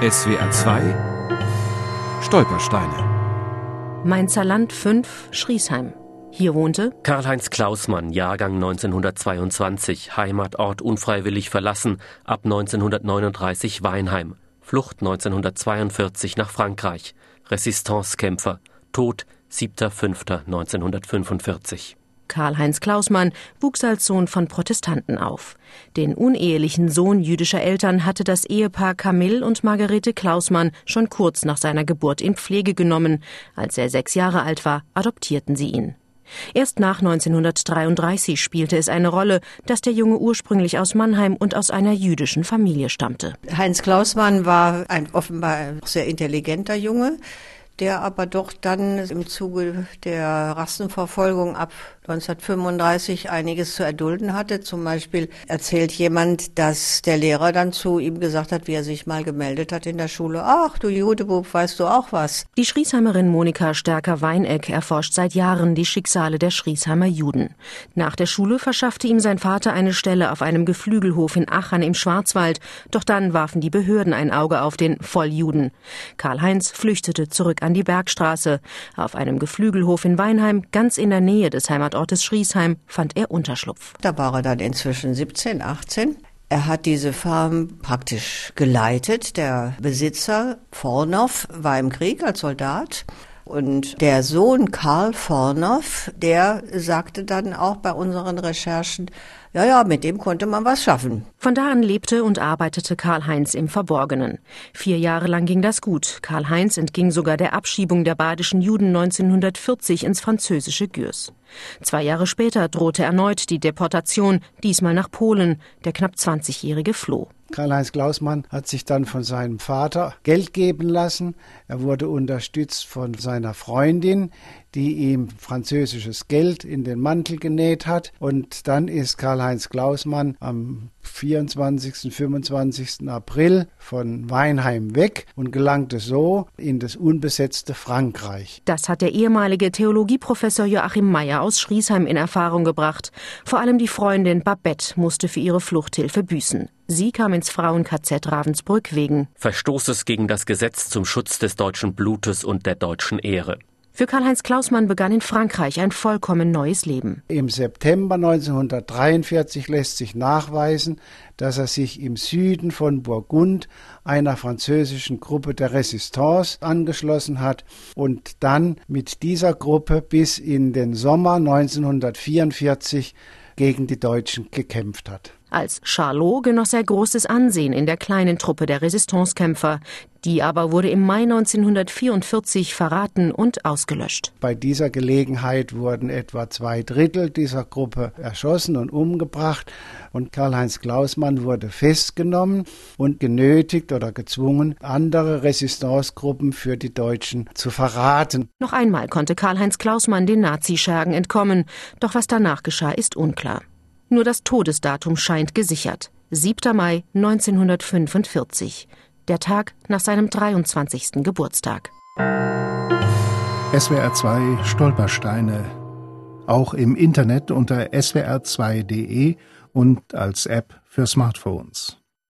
SWR 2 Stolpersteine. Mainzer Land 5 Schriesheim. Hier wohnte Karl-Heinz Klausmann, Jahrgang 1922, Heimatort unfreiwillig verlassen, ab 1939 Weinheim, Flucht 1942 nach Frankreich, Resistancekämpfer, Tod 7.5.1945. Karl-Heinz Klausmann wuchs als Sohn von Protestanten auf. Den unehelichen Sohn jüdischer Eltern hatte das Ehepaar Camille und Margarete Klausmann schon kurz nach seiner Geburt in Pflege genommen. Als er sechs Jahre alt war, adoptierten sie ihn. Erst nach 1933 spielte es eine Rolle, dass der Junge ursprünglich aus Mannheim und aus einer jüdischen Familie stammte. Heinz Klausmann war ein offenbar sehr intelligenter Junge, der aber doch dann im Zuge der Rassenverfolgung ab 1935 einiges zu erdulden hatte. Zum Beispiel erzählt jemand, dass der Lehrer dann zu ihm gesagt hat, wie er sich mal gemeldet hat in der Schule, ach du Judebub, weißt du auch was? Die Schriesheimerin Monika Stärker-Weineck erforscht seit Jahren die Schicksale der Schriesheimer Juden. Nach der Schule verschaffte ihm sein Vater eine Stelle auf einem Geflügelhof in Achern im Schwarzwald, doch dann warfen die Behörden ein Auge auf den Volljuden. Karl-Heinz flüchtete zurück an die Bergstraße. Auf einem Geflügelhof in Weinheim, ganz in der Nähe des Heimatortes Ortes Schriesheim fand er Unterschlupf. Da war er dann inzwischen 17, 18. Er hat diese Farm praktisch geleitet. Der Besitzer Vornow war im Krieg als Soldat. Und der Sohn Karl Vornow, der sagte dann auch bei unseren Recherchen, ja, ja, mit dem konnte man was schaffen. Von da an lebte und arbeitete Karl-Heinz im Verborgenen. Vier Jahre lang ging das gut. Karl-Heinz entging sogar der Abschiebung der badischen Juden 1940 ins französische Gürs. Zwei Jahre später drohte erneut die Deportation, diesmal nach Polen. Der knapp 20-Jährige floh. Karl-Heinz Klausmann hat sich dann von seinem Vater Geld geben lassen. Er wurde unterstützt von seiner Freundin, die ihm französisches Geld in den Mantel genäht hat. Und dann ist Karl-Heinz Klausmann am 24. 25. April von Weinheim weg und gelangte so in das unbesetzte Frankreich. Das hat der ehemalige Theologieprofessor Joachim Meyer aus Schriesheim in Erfahrung gebracht. Vor allem die Freundin Babette musste für ihre Fluchthilfe büßen. Sie kam ins Frauen-KZ Ravensbrück wegen Verstoßes gegen das Gesetz zum Schutz des deutschen Blutes und der deutschen Ehre. Für Karl-Heinz Klausmann begann in Frankreich ein vollkommen neues Leben. Im September 1943 lässt sich nachweisen, dass er sich im Süden von Burgund einer französischen Gruppe der Resistance angeschlossen hat und dann mit dieser Gruppe bis in den Sommer 1944 gegen die Deutschen gekämpft hat. Als Charlot genoss er großes Ansehen in der kleinen Truppe der Resistancekämpfer. Die aber wurde im Mai 1944 verraten und ausgelöscht. Bei dieser Gelegenheit wurden etwa zwei Drittel dieser Gruppe erschossen und umgebracht und Karl-Heinz Klausmann wurde festgenommen und genötigt oder gezwungen, andere Resistancegruppen für die Deutschen zu verraten. Noch einmal konnte Karl-Heinz Klausmann den Nazischergen entkommen, doch was danach geschah, ist unklar. Nur das Todesdatum scheint gesichert. 7. Mai 1945, der Tag nach seinem 23. Geburtstag. SWR 2 Stolpersteine. Auch im Internet unter swr2.de und als App für Smartphones.